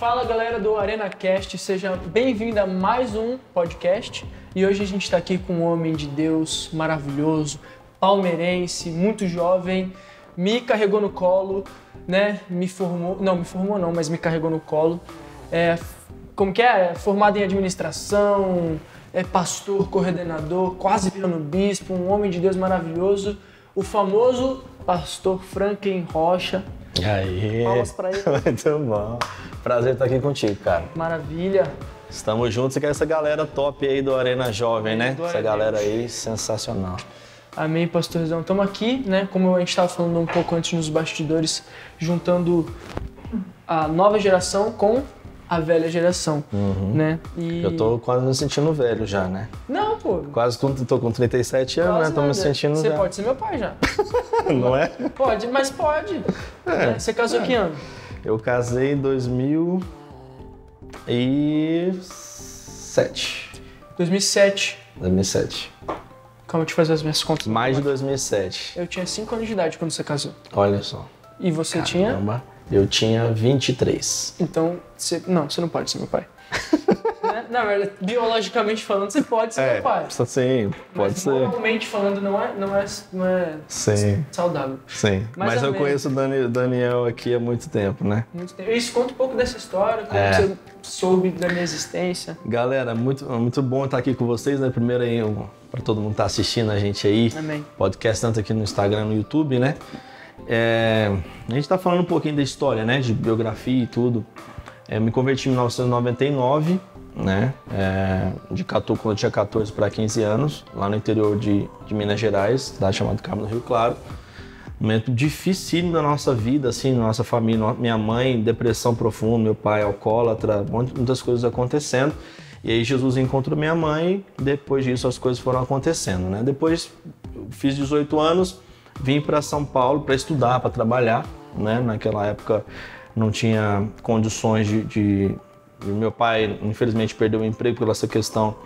Fala galera do ArenaCast, seja bem-vindo a mais um podcast. E hoje a gente está aqui com um homem de Deus maravilhoso, palmeirense, muito jovem, me carregou no colo, né? Me formou, não, me formou não, mas me carregou no colo. É, como que é? Formado em administração, é pastor, coordenador, quase virando bispo, um homem de Deus maravilhoso, o famoso pastor Franklin Rocha. Aí. Palmas pra ele. Muito bom. Prazer estar aqui contigo, cara. Maravilha. Estamos juntos e com essa galera top aí do Arena Jovem, né? Essa galera aí sensacional. Amém, pastorzão. Estamos aqui, né? Como a gente estava falando um pouco antes nos bastidores, juntando a nova geração com a velha geração, né? E... Uhum. Eu tô quase me sentindo velho já, né? Não, pô. Quase com, tô com 37 anos, né? Tô me sentindo Você já. pode ser meu pai já. Não é? Pode, mas pode. Né? Você casou que ano? Eu casei em 2007. 2007. 2007. Calma, deixa eu fazer as minhas contas. Mais de 2007. Eu tinha 5 anos de idade quando você casou. Olha só. E você tinha? Eu tinha 23. Então, você... Não, você não pode ser meu pai. Né? Na verdade, biologicamente falando, você pode ser meu pai. sim, pode Mas ser. moralmente falando, não é, não é, não é Sim, saudável. sim. Mais Mas eu menos. conheço o Dani- Daniel aqui há muito tempo, né? Muito tempo. Isso conta um pouco dessa história, como É. você soube da minha existência. Galera, muito, muito bom estar aqui com vocês, né? Primeiro aí, para todo mundo estar assistindo a gente aí. Amém. Podcast tanto aqui no Instagram, no YouTube, né? É, a gente tá falando um pouquinho da história, né? De biografia e tudo. É, eu me converti em 1999, né? É, de 14, quando eu tinha 14 para 15 anos, lá no interior de, de Minas Gerais, cidade chamada Carmo do Rio Claro. Momento dificílimo da nossa vida, assim, na nossa família. Minha mãe, depressão profunda, meu pai, alcoólatra, um muitas coisas acontecendo. E aí Jesus encontrou minha mãe, depois disso as coisas foram acontecendo, né? Depois fiz 18 anos, vim para São Paulo para estudar, para trabalhar, né? Naquela época não tinha condições de, de- meu pai infelizmente perdeu o emprego pela essa questão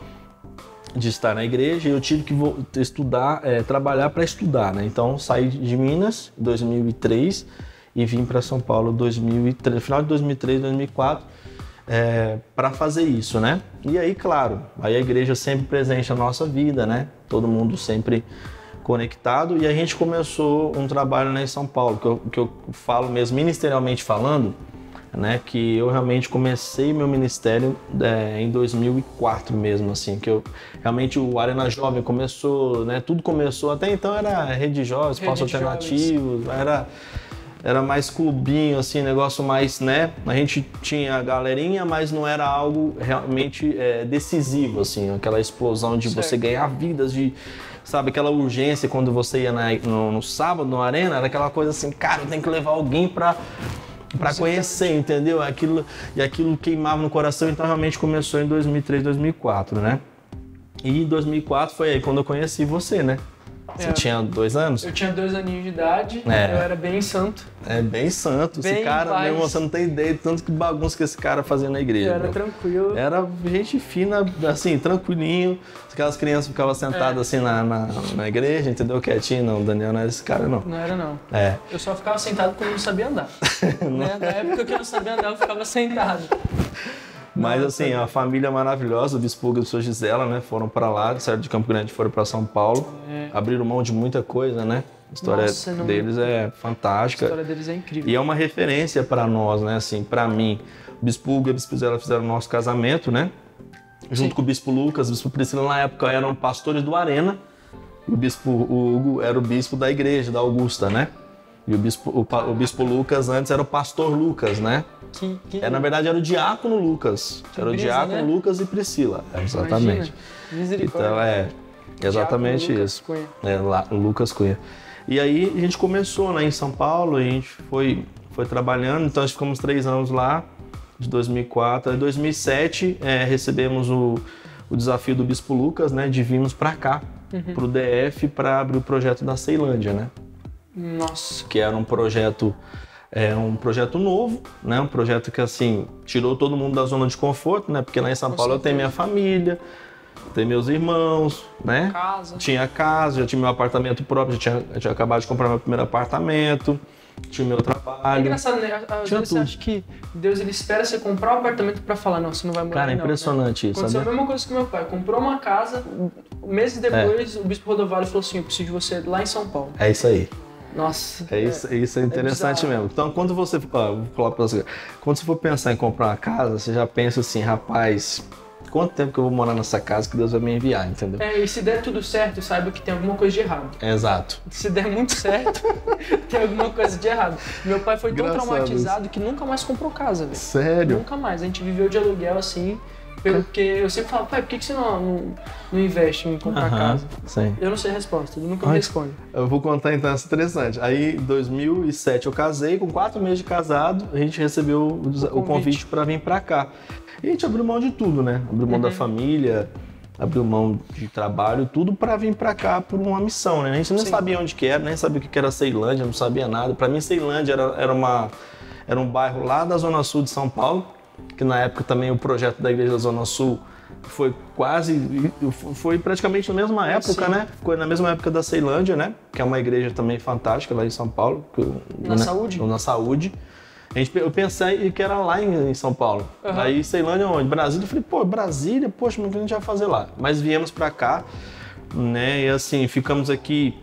de estar na igreja e eu tive que estudar, é, trabalhar para estudar, né? Então saí de Minas em 2003 e vim para São Paulo em 2003, no final de 2003, 2004 para fazer isso, né? E aí, claro, aí a igreja sempre presente na nossa vida, né? Todo mundo sempre conectado e a gente começou um trabalho né, em São Paulo, que eu, que eu falo mesmo ministerialmente falando, né, que eu realmente comecei meu ministério é, em 2004 mesmo, assim, que eu realmente o Arena Jovem começou, né, tudo começou, até então era rede de jovens, Rede espaço de alternativo, era era mais clubinho, assim, negócio mais, né? A gente tinha a galerinha, mas não era algo realmente é, decisivo, assim, aquela explosão de Certo. você ganhar vidas, de, sabe, aquela urgência quando você ia na- no, no sábado, no arena, era aquela coisa assim, cara, eu tenho que levar alguém pra, pra conhecer, entendeu? Aquilo, e aquilo queimava no coração, então realmente começou em 2003, 2004, né? E em 2004 foi aí quando eu conheci você, né? Você É. tinha dois anos? Eu tinha dois aninhos de idade, É. eu era bem santo, É bem santo. Bem esse cara, meu irmão, você não tem ideia de tanto que bagunça que esse cara fazia na igreja. eu era meu. tranquilo. Era gente fina, assim, tranquilinho. Aquelas crianças ficavam sentadas É. assim na, na, na igreja, entendeu? Quietinho. Não, o Daniel não era esse cara, não. Não era não. É. Eu só ficava sentado quando eu não sabia andar. né? Na época que eu não sabia andar, eu ficava sentado. Mas Nossa. assim, a família maravilhosa, o Bispo e a sua Gisela, né? Foram pra lá, saíram de Campo Grande, foram pra São Paulo. É. Abriram mão de muita coisa, né? A história Nossa, não- deles é A fantástica. história deles é incrível. E é uma referência para nós, né? Assim, para mim, o Bispo e a Bispo Zela fizeram o nosso casamento, né? Junto Sim. com o Bispo Lucas, o Bispo Priscila na época eram pastores do Arena. E o Bispo Hugo era o bispo da igreja, da Augusta, né? E o Bispo, o, o bispo Lucas antes era o Pastor Lucas, né? Que, que... É, na verdade era o Diácono Lucas. Era o brisa, Diácono né? Lucas e Priscila. Exatamente. Imagina. Misericórdia. Então é exatamente Diácono Lucas isso. Cunha. É, lá, o Lucas Cunha. E aí a gente começou né, em São Paulo, a gente foi, foi trabalhando, então nós ficamos três anos lá, de 2004 a 2007, é, recebemos o, o desafio do Bispo Lucas, né, de virmos para cá, Uhum. para o DF, para abrir o projeto da Ceilândia, né? Nossa. que era um projeto é um projeto novo, né? Um projeto que assim tirou todo mundo da zona de conforto, né? Porque lá em São Com Paulo eu tenho minha família, tenho meus irmãos, né? Casa. Tinha casa, já tinha meu apartamento próprio, já tinha, já tinha acabado de comprar meu primeiro apartamento. tinha o meu É trabalho. engraçado, né? Às vezes você acha que Deus ele espera você comprar um apartamento pra falar, não, você não vai morar Cara, é aí, não, né? impressionante isso, Aconteceu a sabe? mesma coisa com meu pai. Comprou uma casa, meses É. depois o Bispo Rodovalho falou assim, eu preciso de você lá em São Paulo. É isso aí. Nossa. É isso, isso é interessante bizarro. mesmo. Então, quando você, ó, vou falar pra você, quando você for pensar em comprar uma casa, você já pensa assim, rapaz, quanto tempo que eu vou morar nessa casa que Deus vai me enviar, entendeu? É, e se der tudo certo, saiba que tem alguma coisa de errado. Exato. Se der muito certo, tem alguma coisa de errado. Meu pai foi tão traumatizado que nunca mais comprou casa, velho. Sério? Nunca mais. A gente viveu de aluguel assim, porque eu sempre falo, pai, por que, que você não, não, não investe em comprar Aham, casa? Sim. Eu não sei a resposta, ele nunca me Ai. responde. Eu vou contar então essa interessante. Aí, em 2007, eu casei, com quatro meses de casado, a gente recebeu o, desa- o convite. convite para vir para cá. E a gente abriu mão de tudo, né? Abriu mão da Uhum. família, abriu mão de trabalho, tudo para vir para cá por uma missão, né? A gente nem Sim. sabia onde que era, nem sabia o que que era Ceilândia, não sabia nada. Para mim, Ceilândia era, era, uma, era um bairro lá da Zona Sul de São Paulo, que na época também o projeto da Igreja da Zona Sul foi quase, foi praticamente na mesma época, Sim. né? Foi na mesma época da Ceilândia, né? Que é uma igreja também fantástica lá em São Paulo. que Na Saúde? Na Saúde. A gente, eu pensei que era lá em, em São Paulo. Aham. Aí Ceilândia onde? Brasília. Eu falei, pô, Brasília, poxa, mas o que a gente vai fazer lá? Mas viemos pra cá, né? E assim, ficamos aqui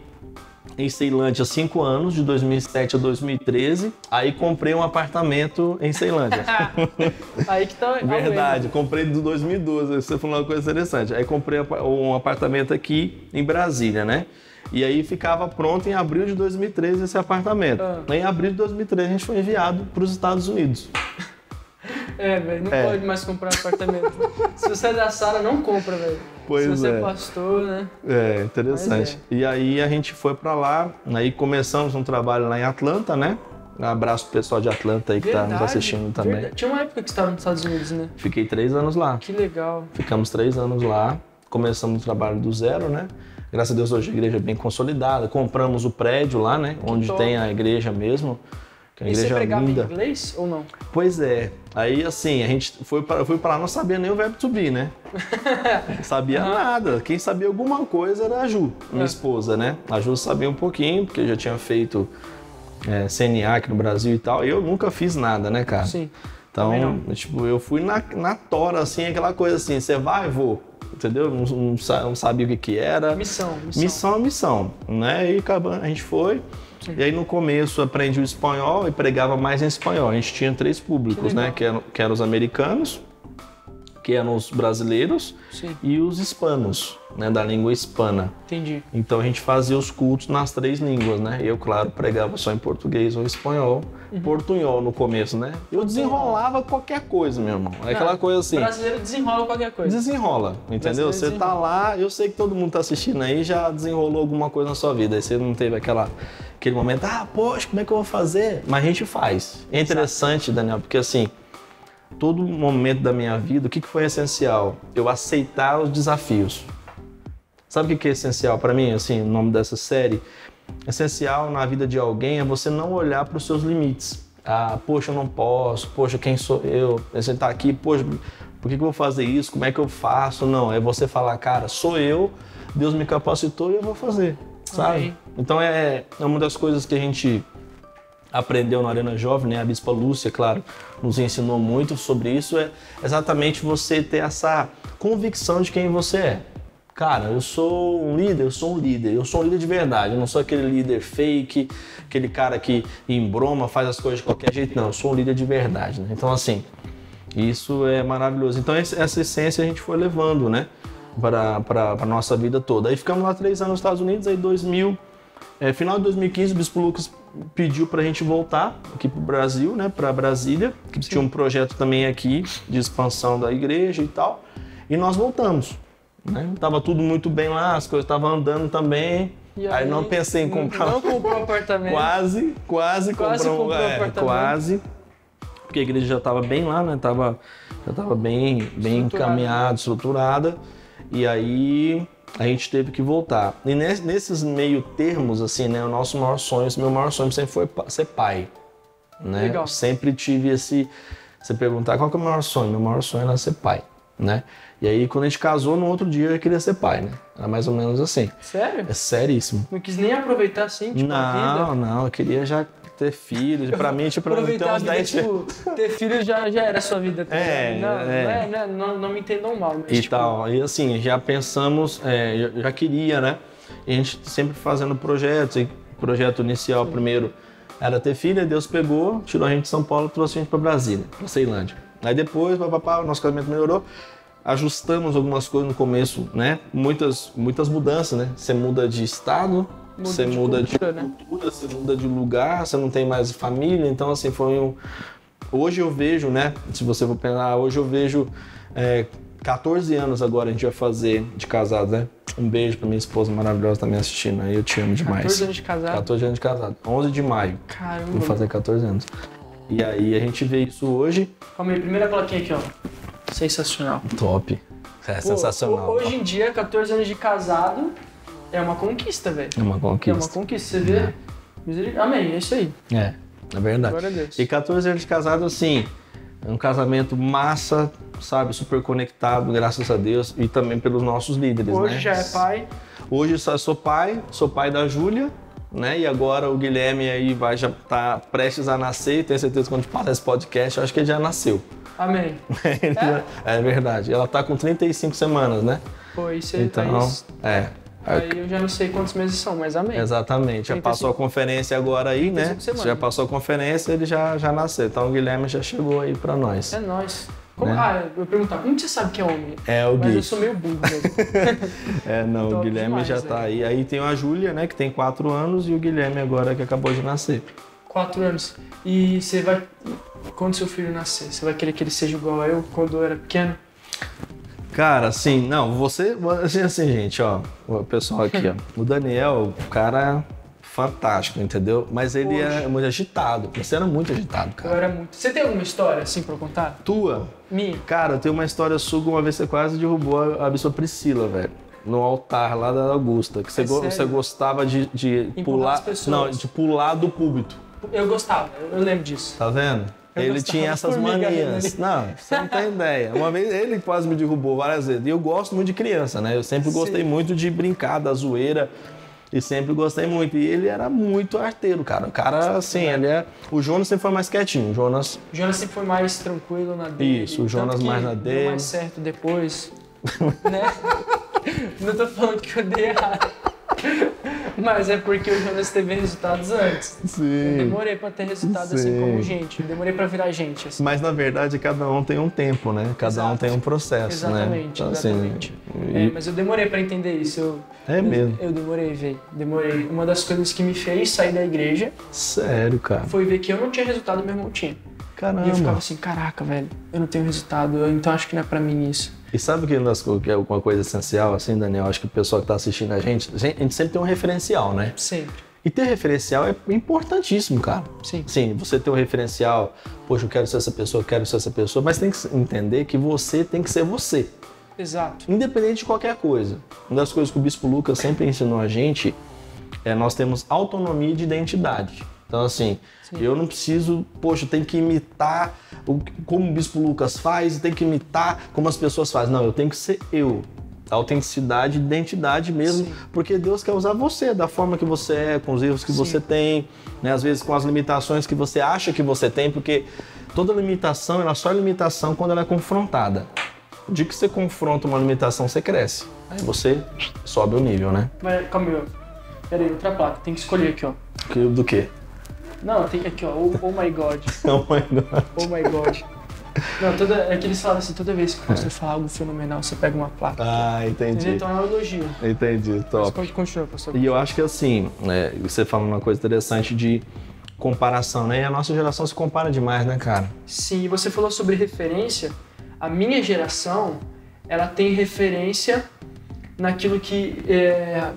em Ceilândia há cinco anos, de 2007 a 2013. Aí comprei um apartamento em Ceilândia. Aí que tá. Verdade, comprei do 2012, você falou uma coisa interessante. Aí comprei um apartamento aqui em Brasília, né? E aí ficava pronto em abril de 2013 esse apartamento. Ah. Em abril de 2013 a gente foi enviado para os Estados Unidos. É, velho, não É. pode mais comprar apartamento. Se você é da Sara, não compra, velho. Pois Se você é. é pastor, né? É, interessante. Mas E aí a gente foi para lá, aí começamos um trabalho lá em Atlanta, né? Um abraço pro pessoal de Atlanta aí que tá nos assistindo também. verdade. Tinha uma época que você estava nos Estados Unidos, né? Fiquei três anos lá. Que legal. Ficamos três anos lá, começamos o trabalho do zero, né? Graças a Deus hoje a igreja é bem consolidada. Compramos o prédio lá, né? Onde top. tem a igreja mesmo. Que uma E você pregava linda. em inglês ou não? Pois é. Aí assim, a gente foi para fui para lá não sabia nem o verbo to be, né? Não sabia nada. Quem sabia alguma coisa era a Ju, minha É. esposa, né? A Ju sabia um pouquinho, porque eu já tinha feito é, CNA aqui no Brasil e tal. Eu nunca fiz nada, né, cara? Sim. Então, tipo, eu fui na, na tora, assim, aquela coisa assim, você vai, vou, entendeu? Não, não, não sabia o que que era. Missão, missão. Missão missão, né? E a gente foi. E aí no começo aprendi o espanhol e pregava mais em espanhol. A gente tinha três públicos, Que né? Que eram, que eram os americanos, que eram os brasileiros Sim, e os hispanos, né? Da língua hispana. entendi. Então a gente fazia os cultos nas três línguas, né? Eu, claro, pregava só em português ou espanhol. Uhum. Portunhol no começo, né? Eu desenrolava qualquer coisa, meu irmão. É aquela Ah, coisa assim. Brasileiro desenrola qualquer coisa. Desenrola, entendeu? Você tá lá, eu sei que todo mundo tá assistindo aí já desenrolou alguma coisa na sua vida. Aí você não teve aquela, aquele momento, ah, poxa, como é que eu vou fazer? Mas a gente faz. É interessante, Daniel, porque assim, todo momento da minha vida, o que foi essencial? Eu aceitar os desafios. Sabe o que é essencial para mim, assim, o nome dessa série? Essencial na vida de alguém é você não olhar para os seus limites. Ah, poxa, eu não posso, poxa, quem sou eu? Você tá aqui, poxa, por que, que eu vou fazer isso? Como é que eu faço? Não, é você falar, cara, sou eu, Deus me capacitou e eu vou fazer, sabe? Amém. Então é, é uma das coisas que a gente aprendeu na Arena Jovem, né? A Bispa Lúcia, claro, nos ensinou muito sobre isso, é exatamente você ter essa convicção de quem você é. Cara, eu sou um líder, eu sou um líder, eu sou um líder de verdade, eu não sou aquele líder fake, aquele cara que embroma, faz as coisas de qualquer jeito, não, eu sou um líder de verdade, né? Então, assim, isso é maravilhoso. Então, essa essência a gente foi levando, né, para a nossa vida toda. Aí ficamos lá três anos nos Estados Unidos, aí 2000, é, final de 2015, o Bispo Lucas pediu para a gente voltar aqui para o Brasil, né, para Brasília, que tinha um projeto também aqui de expansão da igreja e tal, e nós voltamos. Né? Tava tudo muito bem lá, as coisas estavam andando também. E aí, não pensei em comprar Não comprou apartamento. Quase, quase, Quase comprou, comprou é, apartamento. quase. Porque a igreja já estava bem lá, né? Tava, já estava bem, bem encaminhada, estruturada. E aí a gente teve que voltar. E nes- nesses meio termos, assim, né? O nosso maior sonho, meu maior sonho sempre foi ser pai. Né? Legal. Eu sempre tive esse. Você perguntar qual que é o maior sonho? Meu maior sonho era ser pai, né? E aí, quando a gente casou, no outro dia eu queria ser pai, né? Era mais ou menos assim. Sério? É seríssimo. Não quis nem aproveitar assim, tipo, a Não, vida? não, eu queria já ter filhos. Pra mim, tipo, pra mim ter uns vida, 10 filhos. tipo, ter filho já, já era a sua vida. tá É, não, é. Não, é, não, é- não, não me entendam mal, mas e tipo, tal. E assim, já pensamos, é, já, já queria, né? E a gente sempre fazendo projetos. E o projeto inicial primeiro era ter filha, Deus pegou, tirou a gente de São Paulo e trouxe a gente para Brasília, para Ceilândia. Aí depois, papapá, o nosso casamento melhorou. Ajustamos algumas coisas no começo, né? Muitas, muitas mudanças, né? Você muda de estado, Muda você de muda cultura, de né? cultura, você muda de lugar, você não tem mais família. Então, assim, foi um. Hoje eu vejo, né? Se você for pensar, hoje eu vejo é, 14 anos agora a gente vai fazer de casado, né? Um beijo pra minha esposa maravilhosa também assistindo aí, eu te amo demais. 14 anos de casado. 14 anos de casado. 11 de maio, Caramba. vou fazer 14 anos. E aí a gente vê isso hoje. Calma aí, primeira plaquinha aqui, ó. Sensacional. Top. É Pô, sensacional. ho- Hoje em dia, 14 anos de casado é uma conquista, velho. É uma É uma conquista. conquista, você vê? Miseric- Amém, é isso aí. É, é verdade. Glória a Deus. E 14 anos de casado, assim, é um casamento massa, sabe, super conectado, graças a Deus, e também pelos nossos líderes, Hoje né? já é pai. Hoje só sou pai, sou pai da Júlia, né? E agora o Guilherme aí vai já tá prestes a nascer, e tenho certeza que quando passar esse podcast, eu acho que ele já nasceu. Amém. é? verdade. Ela tá com 35 semanas, né? Pô, isso aí, Então, aí, é. Aí eu já não sei quantos meses são, mas amém. Exatamente. Já 35. passou a conferência agora aí, né? 35 semanas. Já passou a conferência, ele já, já nasceu. Então o Guilherme já chegou aí pra nós. É nóis. Como, Né? Ah, eu ia perguntar, como você sabe que é homem? É o Mas Gui. eu sou meio burro mesmo. É, não, o Guilherme demais, já tá aí. Aí tem a Júlia, né, que tem 4 anos, e o Guilherme agora que acabou de nascer. Quatro anos. E você vai. Quando seu filho nascer, você vai querer que ele seja igual a eu quando eu era pequeno? Cara, assim, não, você. Assim, assim, gente, ó. O pessoal aqui, ó. O Daniel, o cara fantástico, entendeu? Mas ele é muito agitado. Você era muito agitado, Eu cara. era muito. Você tem alguma história assim pra eu contar? Tua? Minha. Cara, tem uma história sua, uma vez você quase derrubou a, a bispa Priscila, velho. No altar lá da Augusta. Que você, É go- você gostava de, de Empurrar pular. Não, de pular do púlpito. Eu gostava, eu lembro disso. Tá vendo? Eu ele tinha essas formiga manias. Não, você não tem ideia. Uma vez ele quase me derrubou várias vezes. E eu gosto muito de criança, né? Eu sempre gostei Sim. muito de brincar, da zoeira. E sempre gostei muito. E ele era muito arteiro, cara. O cara, assim, ele é. O Jonas sempre foi mais quietinho. O Jonas. O Jonas sempre foi mais tranquilo na dele. Isso, o Jonas mais na deu dele. mais certo depois. né? Não tô falando que eu dei errado. Mas é porque o Jonas teve resultados antes. Eu Sim. demorei pra ter resultados assim Sim. como gente. Eu demorei pra virar gente. Assim. Mas na verdade cada um tem um tempo, né? Cada um Exato. tem um processo, né? Exatamente, Então, assim, exatamente. e- É, mas eu demorei pra entender isso. Eu, É eu- mesmo. Eu, demorei, velho. Demorei. Uma das coisas que me fez sair da igreja Sério, cara. foi ver que eu não tinha resultado meu irmão tinha. Caramba. E eu ficava assim, caraca, velho, eu não tenho resultado, eu- então acho que não é pra mim isso. E sabe que, co- que é uma coisa essencial, assim, Daniel? Acho que o pessoal que está assistindo a gente, a gente a gente sempre tem um referencial, né? Sempre. E ter referencial é importantíssimo, cara. Sim. Sim, você ter um referencial, poxa, eu quero ser essa pessoa, eu quero ser essa pessoa, mas tem que entender que você tem que ser você, Exato. independente de qualquer coisa. Uma das coisas que o Bispo Lucas sempre ensinou a gente é nós temos autonomia de identidade. Então, assim, eu não preciso, poxa, eu tenho que imitar o, como o Bispo Lucas faz, tem que imitar como as pessoas fazem. Não, eu tenho que ser eu. Autenticidade, identidade mesmo, Sim. porque Deus quer usar você da forma que você é, com os erros que Sim. você tem, né? às vezes com as limitações que você acha que você tem, porque toda limitação ela só é limitação quando ela é confrontada. O dia que você confronta uma limitação, você cresce. Aí você sobe o nível, né? Mas calma aí, ó. Pera aí, outra placa, tem que escolher aqui, ó. Que- Do quê? Não, tem aqui, ó. Oh, oh my god. Oh my God. Oh my god. Não, toda, é que eles falam assim, toda vez que você fala algo fenomenal, você pega uma placa. Ah, Entendeu? entendi. Então é um elogio. Entendi, Mas top. continuar, pastor. E eu acho que assim, né, você fala uma coisa interessante de comparação, né? E a nossa geração se compara demais, né, cara? Sim, e você falou sobre referência. A minha geração, ela tem referência naquilo que é,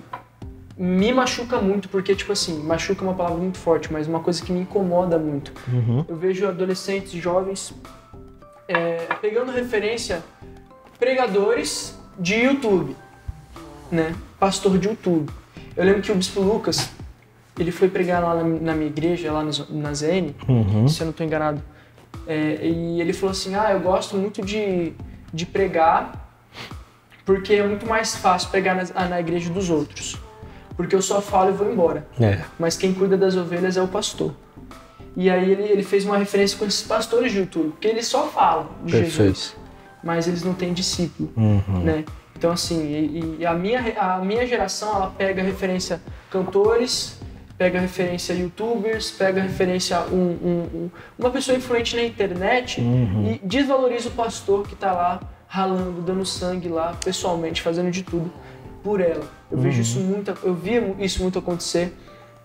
me machuca muito, porque, tipo assim, machuca é uma palavra muito forte, mas uma coisa que me incomoda muito. Uhum. Eu vejo adolescentes, jovens, é, pegando referência pregadores de YouTube, né? Pastor de YouTube. Eu lembro que o Bispo Lucas, ele foi pregar lá na, na minha igreja, lá na ZN, Uhum. se eu não estou enganado. É, e ele falou assim: Ah, eu gosto muito de, de pregar porque é muito mais fácil pregar na, na igreja dos outros. Porque eu só falo e vou embora. É. Mas quem cuida das ovelhas é o pastor. E aí ele, ele fez uma referência com esses pastores de YouTube, porque eles só falam de Jesus, Perfeito. mas eles não têm discípulo, Uhum. né? Então assim, e, e a, minha, a minha geração, ela pega referência cantores, pega referência youtubers, pega referência um, um- um- uma pessoa influente na internet Uhum. e desvaloriza o pastor que tá lá ralando, dando sangue lá, pessoalmente, fazendo de tudo por ela. Eu vejo isso muito, eu vi isso muito acontecer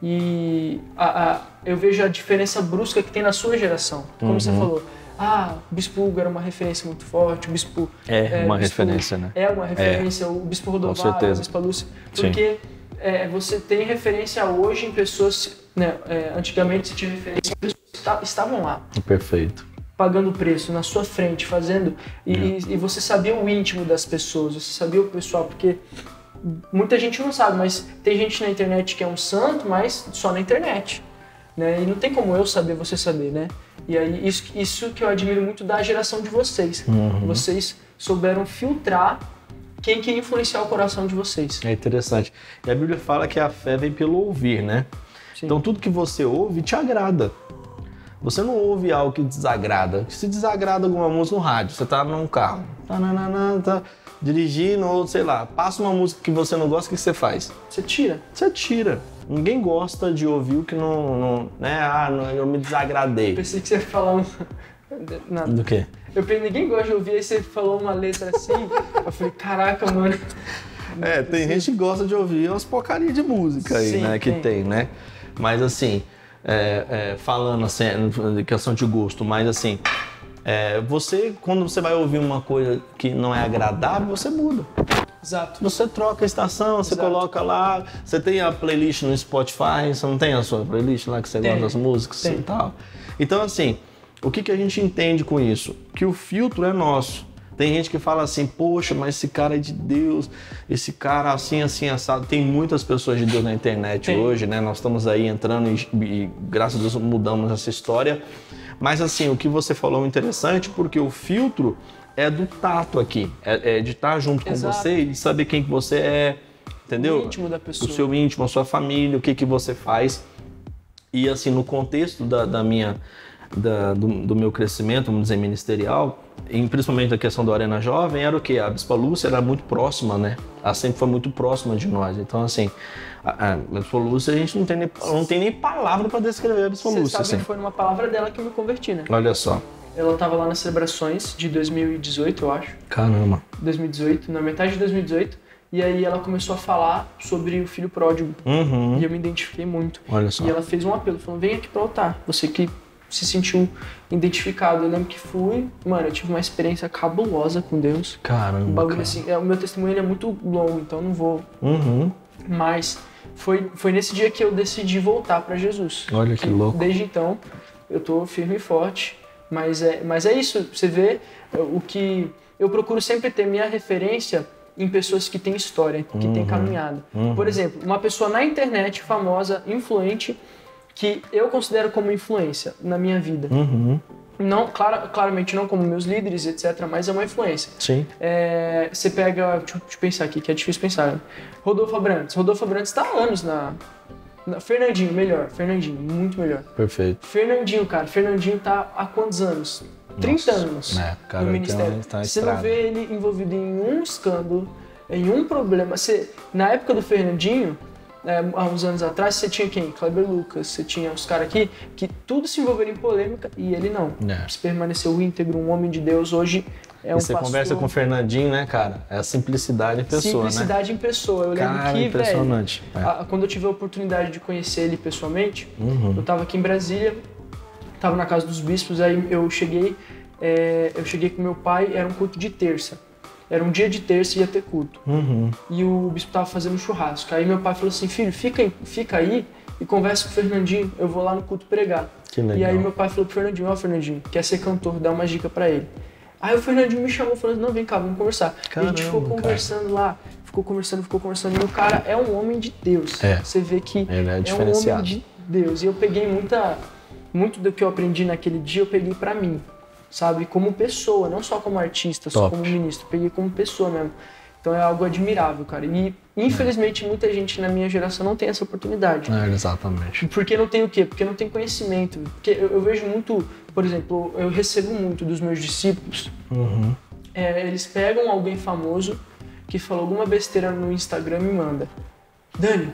e a- a- eu vejo a diferença brusca que tem na sua geração. Como você falou, ah, o Bispo Hugo era uma referência muito forte, o Bispo... É uma o Bispo- referência, né? É uma referência, o Bispo Rodovalho. Bispa Lúcia, Sim. porque é, você tem referência hoje em pessoas, né, é, antigamente você tinha referência em pessoas que esta- estavam lá, Perfeito. pagando o preço na sua frente, fazendo. E, É. e- e você sabia o íntimo das pessoas, você sabia o pessoal, porque muita gente não sabe, mas tem gente na internet que é um santo, mas só na internet. Né? E não tem como eu saber, você saber, né? E aí, isso, isso que eu admiro muito da geração de vocês. Uhum. Vocês souberam filtrar quem queria influenciar o coração de vocês. É interessante. E a Bíblia fala que a fé vem pelo ouvir, né? Sim. Então tudo que você ouve te agrada. Você não ouve algo que desagrada. Se desagrada alguma música no rádio, você tá num carro, tá, nananã, tá dirigindo, ou sei lá, passa uma música que você não gosta, o que você faz? Você tira. Você tira. Ninguém gosta de ouvir o que não, não né? Ah, não, eu me desagradei. Pensei que você ia falar um... Nada. Do quê? Eu pensei, ninguém gosta de ouvir, aí você falou uma letra assim. eu falei, caraca, mano. É, tem gente que gosta de ouvir umas porcarias de música aí, Sim, né? Que tem. tem, né? Mas assim, é, é, falando assim, questão de gosto, mas assim, é, você, quando você vai ouvir uma coisa que não é agradável, você muda. Exato. Você troca a estação, você Exato. coloca lá, você tem a playlist no Spotify, você não tem a sua playlist lá que você Tem. gosta das músicas Tem. e tal. Então, assim, o que, que a gente entende com isso? Que o filtro é nosso. Tem gente que fala assim, poxa, mas esse cara é de Deus, esse cara assim, assim, assado. Tem muitas pessoas de Deus na internet Tem. hoje, né? Nós estamos aí entrando e, e, graças a Deus mudamos essa história. Mas assim, o que você falou é interessante porque o filtro é do tato aqui. É, é de estar junto com Exato. você e de saber quem que você é, entendeu? O íntimo da pessoa. O seu íntimo, a sua família, o que, que você faz. E assim, no contexto da, da minha, da- do, do meu crescimento, vamos dizer, ministerial, em, principalmente da questão da Arena Jovem, era o quê? A Bispa Lúcia era muito próxima, né? Ela sempre foi muito próxima de nós. Então, assim, a, a Bispa Lúcia, a gente não tem nem, não tem nem palavra para descrever a Bispa Você Lúcia, sabe assim. que foi numa palavra dela que eu me converti, né? Olha só. Ela tava lá nas celebrações de 2018, eu acho. Caramba. 2018, na metade de 2018. E aí ela começou a falar sobre o filho pródigo. Uhum. E eu me identifiquei muito. Olha só. E ela fez um apelo, falando, vem aqui pro altar. Você que se sentiu identificado. Eu lembro que fui, mano, eu tive uma experiência cabulosa com Deus. Um Caramba. bagulho cara. assim, é, o meu testemunho é muito longo, então não vou. Uhum. Mas foi, foi nesse dia que eu decidi voltar pra Jesus. Olha que louco. Desde então, eu tô firme e forte. Mas é, mas é isso, você vê é, o que. Eu procuro sempre ter minha referência em pessoas que têm história, que têm caminhado. Por exemplo, uma pessoa na internet famosa, influente, que eu considero como influência na minha vida. Uhum. Não, clara, claramente não como meus líderes, etc., mas é uma influência. Sim. É, você pega, deixa eu, pensar aqui, que é difícil pensar. né? Rodolfo Abrantes. Rodolfo Abrantes está há anos na, na- Fernandinho, melhor. Fernandinho, muito melhor. Perfeito. Fernandinho, cara. Fernandinho tá há quantos anos? 30 Nossa, anos né, cara, no ministério. tá você não vê ele envolvido em um escândalo, em um problema. Você, na época do Fernandinho, é, há uns anos atrás, você tinha quem? Kleber Lucas, você tinha os caras aqui que tudo se envolveram em polêmica e ele não. É. Se permaneceu íntegro, um homem de Deus, hoje é um e você pastor. conversa com o Fernandinho, né, cara? É a simplicidade em pessoa, né? Simplicidade em pessoa. Eu lembro Cara, que, velho, impressionante. É. a- quando eu tive a oportunidade de conhecer ele pessoalmente, Uhum. eu tava aqui em Brasília, tava na casa dos bispos, aí eu cheguei, é, eu cheguei com meu pai, era um culto de terça. Era um dia de terça e ia ter culto. Uhum. E o bispo tava fazendo um churrasco. Aí meu pai falou assim, filho, fica aí, fica aí e conversa com o Fernandinho, eu vou lá no culto pregar. Que legal. E aí meu pai falou pro Fernandinho, ó Fernandinho, quer ser cantor, dá uma dica pra ele. Aí o Fernandinho me chamou falando, não, vem cá, vamos conversar. e a gente ficou Caramba, conversando lá, ficou conversando, ficou conversando. E o cara é um homem de Deus. É. Você vê que Ele é é um homem de Deus. E eu peguei muita, muito do que eu aprendi naquele dia, eu peguei pra mim, sabe? Como pessoa, não só como artista, só Top. como ministro, peguei como pessoa mesmo. Então é algo admirável, cara. E infelizmente muita gente na minha geração não tem essa oportunidade. É, exatamente. Porque não tem o quê? Porque não tem conhecimento. Porque eu, eu vejo muito, por exemplo, eu recebo muito dos meus discípulos. Uhum. É, eles pegam alguém famoso que falou alguma besteira no Instagram e manda. Dani,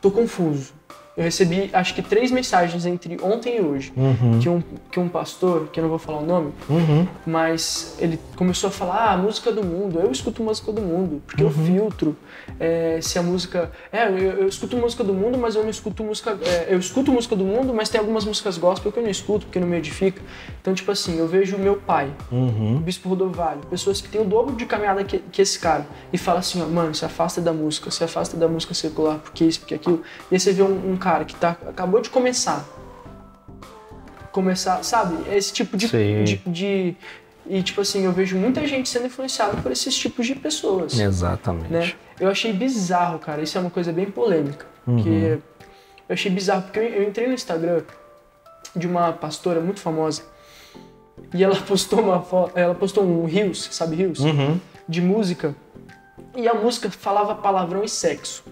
tô confuso. Eu recebi, acho que três mensagens entre ontem e hoje. Uhum. Que, um, que um pastor, que eu não vou falar o nome, Uhum. mas ele começou a falar, ah, música do mundo, eu escuto música do mundo, porque Uhum. eu filtro é, se a música. É, eu, eu escuto música do mundo, mas eu não escuto música. é, eu escuto música do mundo, mas tem algumas músicas gospel que eu não escuto, porque não me edifica. Então, tipo assim, eu vejo o meu pai, o Uhum. Bispo Rodovalho, pessoas que têm o dobro de caminhada que, que esse cara, e fala assim, ó, mano, se afasta da música, se afasta da música secular, porque isso, porque aquilo. E aí você vê um, um cara que tá, acabou de começar. Começar, sabe? Esse tipo de, de, de- E tipo assim, eu vejo muita gente sendo influenciada por esses tipos de pessoas. Exatamente. Né? Eu achei bizarro, cara. Isso é uma coisa bem polêmica. Porque eu achei bizarro, porque eu, eu entrei no Instagram de uma pastora muito famosa e ela postou uma foto, ela postou um Rios, sabe Rios? Uhum. De música. E a música falava palavrão e sexo.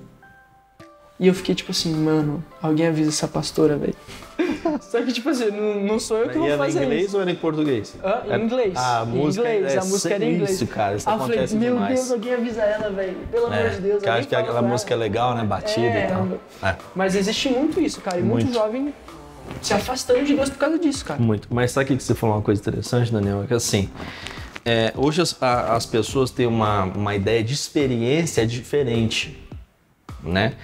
E eu fiquei tipo assim, mano, alguém avisa essa pastora, velho. Só que, tipo assim, não, não sou eu que E vou era em fazer inglês isso. ou era em português? Hã? Em inglês. Ah, a Em música inglês, é a música era em inglês. Isso, cara, isso Aí eu falei, acontece meu demais. Deus, alguém avisa ela, velho. Pelo amor de Deus. que acho que aquela música é legal, né? Batida É, e tal. É, Mas existe muito isso, cara. E muito, Muito. jovem se afastando de Deus por causa disso, cara. muito. Mas sabe o que que você falou uma coisa interessante, Daniel? É que assim, é, hoje as, a- as pessoas têm uma, uma ideia de experiência diferente, né?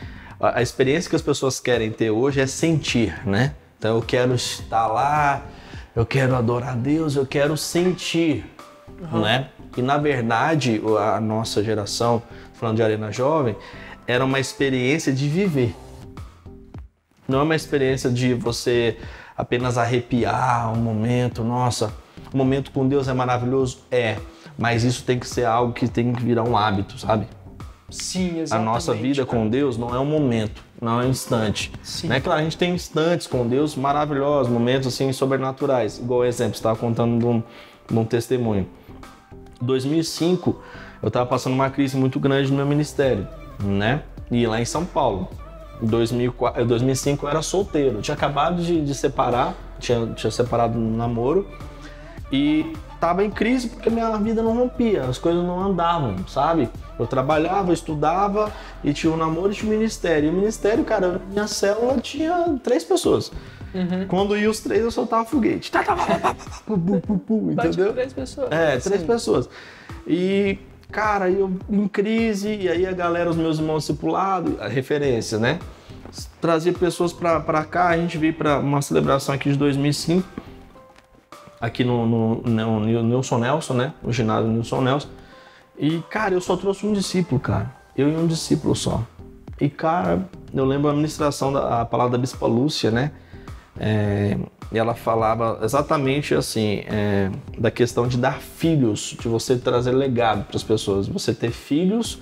A, experiência que as pessoas querem ter hoje é sentir, né? Então eu quero estar lá, eu quero adorar a Deus, eu quero sentir, né? E na verdade, a nossa geração, falando de Arena Jovem, era uma experiência de viver. Não é uma experiência de você apenas arrepiar um momento, nossa, o momento com Deus é maravilhoso, é, mas isso tem que ser algo que tem que virar um hábito, sabe? Sim, A exatamente. nossa vida cara. com Deus não é um momento, não é um instante. Sim. Né? Claro, a gente tem instantes com Deus maravilhosos, momentos assim sobrenaturais. Igual exemplo, você estava contando de um, de um testemunho. 2005, eu estava passando uma crise muito grande no meu ministério, né? E lá em São Paulo. Em 2004, eh, 2005 eu era solteiro, eu tinha acabado de, de separar, tinha, tinha separado no namoro e tava em crise porque minha vida não rompia, as coisas não andavam, sabe? Eu trabalhava, eu estudava e tinha o namoro e tinha o ministério. E o ministério, cara, minha célula tinha três pessoas. Quando ia os três, eu soltava foguete. Entendeu? três pessoas. É, três Sim. pessoas. E, cara, eu em crise, e aí a galera, os meus irmãos discipulados, a referência, né? Trazia pessoas pra, pra cá, a gente veio pra uma celebração aqui de 2005, aqui no, no, no, no Nilson Nelson, né? O ginásio Nilson Nelson. E, cara, eu só trouxe um discípulo, cara. Eu e um discípulo só. E, cara, eu lembro a ministração da a palavra da Bispa Lúcia, né? É, e ela falava exatamente assim, é, da questão de dar filhos, de você trazer legado para as pessoas, você ter filhos,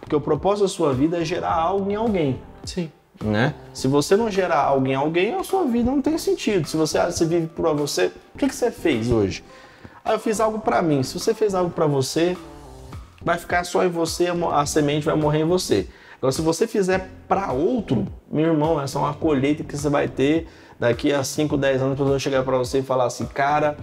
porque o propósito da sua vida é gerar algo em alguém, Sim. Né? Se você não gerar algo em alguém, a sua vida não tem sentido. Se você, ah, você vive por você, o que, que você fez hoje? Ah, eu fiz algo para mim. Se você fez algo para você, vai ficar só em você, a a semente vai morrer em você. Agora, se você fizer para outro, meu irmão, essa é uma colheita que você vai ter daqui a 5, 10 anos, as pessoas vão chegar para você e falar assim, cara,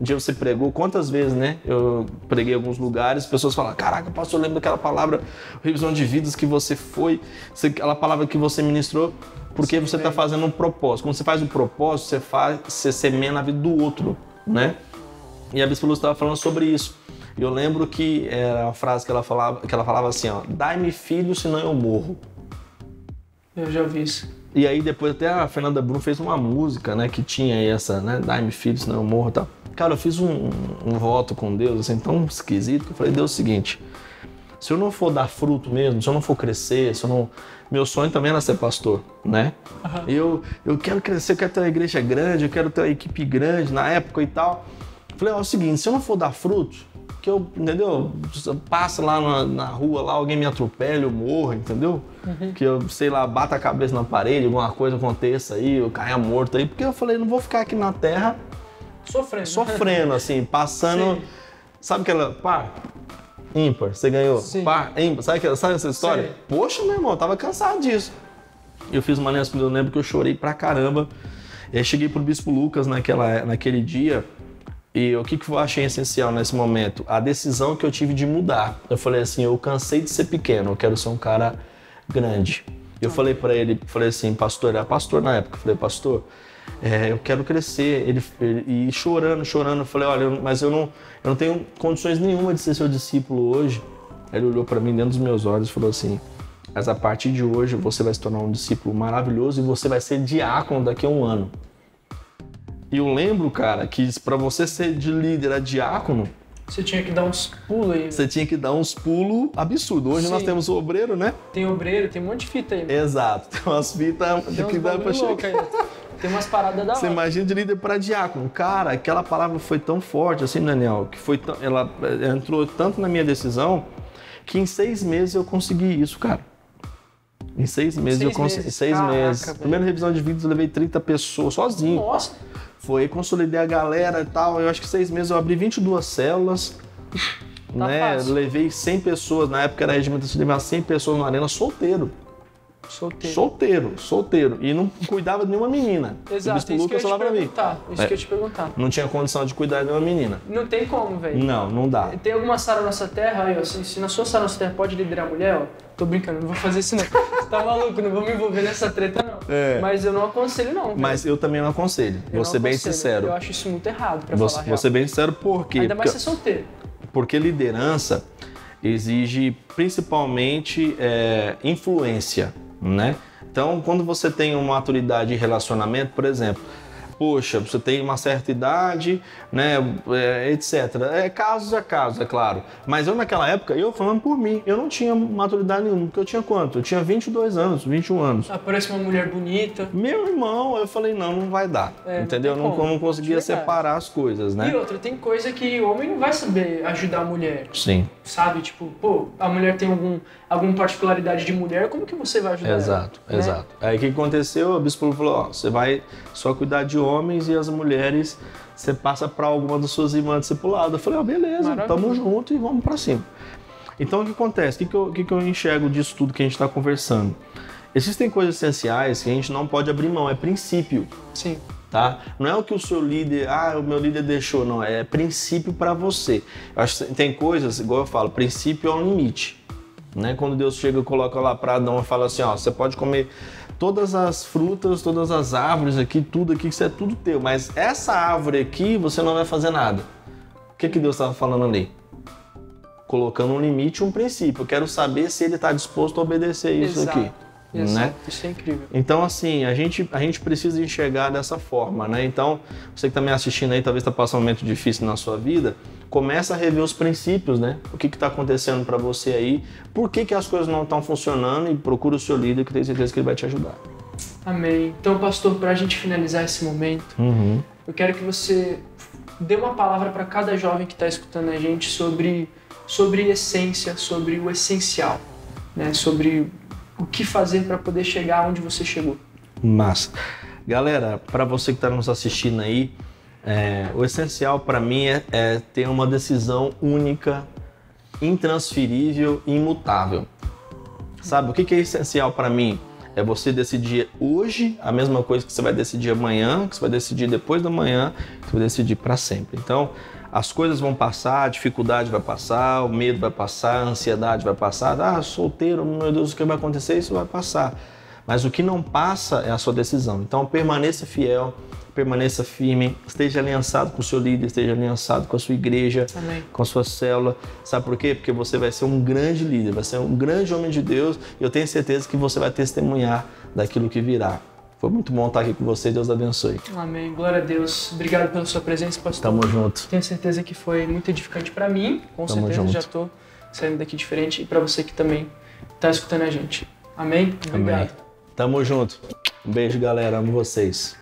um dia você pregou, quantas vezes, né? Eu preguei em alguns lugares, as pessoas falam, caraca, pastor, eu lembro daquela palavra, revisão de vidas que você foi, aquela palavra que você ministrou, porque você está fazendo um propósito. Quando você faz um propósito, você faz, você semeia na vida do outro, né? E a Bispa Lúcia estava falando sobre isso. E eu lembro que era a frase que ela falava, que ela falava assim, ó, dai-me filho, senão eu morro. Eu já vi isso. E aí depois até a Fernanda Brum fez uma música, né, que tinha aí essa, né, dai-me filho, senão eu morro e tal. Cara, eu fiz um, um voto com Deus, assim, tão esquisito, que eu falei, Deus, é o seguinte, se eu não for dar fruto mesmo, se eu não for crescer, se eu não... Meu sonho também era ser pastor, né? Eu, eu quero crescer, eu quero ter uma igreja grande, eu quero ter uma equipe grande na época e tal. Falei, ó, é o seguinte, se eu não for dar fruto, que eu, entendeu? Passa lá na, na rua, lá alguém me atropela, eu morro, entendeu? Que eu, sei lá, bata a cabeça na parede, alguma coisa aconteça aí, eu caia morto aí. Porque eu falei, não vou ficar aqui na terra Sofrendo. sofrendo, assim, passando. Sim. Sabe aquela. Pá, ímpar, você ganhou. Sim. Par, ímpar, sabe, que- sabe essa história? Sei. Poxa, meu irmão, eu tava cansado disso. Eu fiz uma aliança, eu lembro que eu chorei pra caramba. E aí cheguei pro Bispo Lucas naquela, naquele dia. E o que, que eu achei essencial nesse momento? A decisão que eu tive de mudar. Eu falei assim, eu cansei de ser pequeno, eu quero ser um cara grande. Eu falei pra ele, falei assim, pastor, era pastor na época, falei, pastor, é, eu quero crescer. Ele, ele- e chorando, chorando, eu falei, olha, mas eu não, eu não tenho condições nenhuma de ser seu discípulo hoje. Ele olhou pra mim dentro dos meus olhos e falou assim, mas a partir de hoje você vai se tornar um discípulo maravilhoso e você vai ser diácono daqui a um ano. E eu lembro, cara, que pra você ser de líder a diácono, Você tinha que dar uns pulos aí. você tinha que dar uns pulos absurdos. Hoje nós Sim. temos o obreiro, né? Tem obreiro, tem um monte de fita aí. mano. Exato. Tem umas fitas que dá pra chegar. aí. Tem umas paradas da Você hora. imagina de líder para diácono. Cara, aquela palavra foi tão forte assim, Daniel, que foi tão- ela eh, entrou tanto na minha decisão que em seis meses eu consegui isso, cara. Em seis meses Seis eu consegui. meses. Seis Caraca, meses. velho. Primeira revisão de vídeos eu levei 30 pessoas sozinho. Nossa, Foi, consolidei a galera e tal. Eu acho que seis meses eu abri 22 células. Tá né? Levei 100 pessoas, na época era regimentação de levar 100 pessoas na arena solteiro. Solteiro. Solteiro, solteiro. E não cuidava de nenhuma menina. Exato, isso que eu ia te perguntar. Isso É. que eu te perguntar. Não tinha condição de cuidar de nenhuma menina. Não tem como, velho. Não, não dá. Tem alguma Sara na nossa terra aí, ó. Se, se na sua Sara na nossa terra pode liderar a mulher, ó. Tô brincando, não vou fazer isso não. Você tá maluco, não vou me envolver nessa treta, não. É. Mas eu não aconselho, não. velho. Mas eu também não aconselho. Eu Vou ser bem sincero. Eu acho isso muito errado, pra Vou, falar vou ser bem sincero por quê? Ainda mais Porque, ser solteiro. porque liderança exige principalmente é, influência, né? Então, quando você tem uma maturidade de relacionamento, por exemplo, poxa, você tem uma certa idade, né, é, etc. É casos a casos, é claro. Mas eu naquela época, eu falando por mim, eu não tinha maturidade nenhuma, porque eu tinha quanto? Eu tinha 22 anos, 21 anos. Aparece uma mulher bonita. Meu irmão, eu falei, não, não vai dar. É, entendeu? Não, como, não conseguia separar as coisas, E né? outra, tem coisa que o homem não vai saber ajudar a mulher. Sim, Sabe? Tipo, pô, a mulher tem algum, alguma particularidade de mulher, como que você vai ajudar exato, ela? Né? exato. Aí o que aconteceu? O bispo falou, ó, você vai só cuidar de homens e as mulheres você passa para alguma das suas irmãs discipuladas. Eu falei, ó, beleza, Maravilha. tamo junto e vamos para cima. Então o que acontece? O que, que, eu, que, que eu enxergo disso tudo que a gente está conversando? Existem coisas essenciais que a gente não pode abrir mão, é princípio. Sim. Tá? Não é o que o seu líder, ah, o meu líder deixou, não, é princípio para você. Eu acho que tem coisas, igual eu falo, princípio é um limite, né? Quando Deus chega e coloca lá para Adão e fala assim, ó, você pode comer todas as frutas, todas as árvores aqui, tudo aqui, isso é tudo teu, mas essa árvore aqui você não vai fazer nada. O que que Deus estava falando ali? Colocando um limite, um princípio. Eu quero saber se ele está disposto a obedecer isso Exato. aqui, Exato. né? Isso é incrível. Então, assim, a gente, a gente precisa enxergar dessa forma, né? Então, você que está me assistindo aí, talvez está passando um momento difícil na sua vida, começa a rever os princípios, né? O que está acontecendo para você aí, por que, que as coisas não estão funcionando e procura o seu líder, que tem certeza que ele vai te ajudar. Amém. Então, pastor, pra gente finalizar esse momento, Uhum. eu quero que você dê uma palavra para cada jovem que está escutando a gente sobre, sobre essência, sobre o essencial, né? Sobre o que fazer para poder chegar onde você chegou. Massa. Galera, para você que está nos assistindo aí, é, o essencial para mim é, é ter uma decisão única, intransferível e imutável. Sabe, o que, que é essencial para mim? É você decidir hoje a mesma coisa que você vai decidir amanhã, que você vai decidir depois da manhã, que você vai decidir para sempre. Então, as coisas vão passar, a dificuldade vai passar, o medo vai passar, a ansiedade vai passar. Ah, solteiro, meu Deus, o que vai acontecer? Isso vai passar. Mas o que não passa é a sua decisão. Então permaneça fiel, permaneça firme, esteja aliançado com o seu líder, esteja aliançado com a sua igreja, Amém. com a sua célula. Sabe por quê? Porque você vai ser um grande líder, vai ser um grande homem de Deus e eu tenho certeza que você vai testemunhar daquilo que virá. Foi muito bom estar aqui com você, Deus abençoe. Amém. Glória a Deus. Obrigado pela sua presença, pastor. Tamo junto. Tenho certeza que foi muito edificante para mim, com Tamo certeza junto. já tô saindo daqui diferente e para você que também tá escutando a gente. Amém? Obrigado. Amém. Tamo junto. Um beijo, galera. Amo vocês.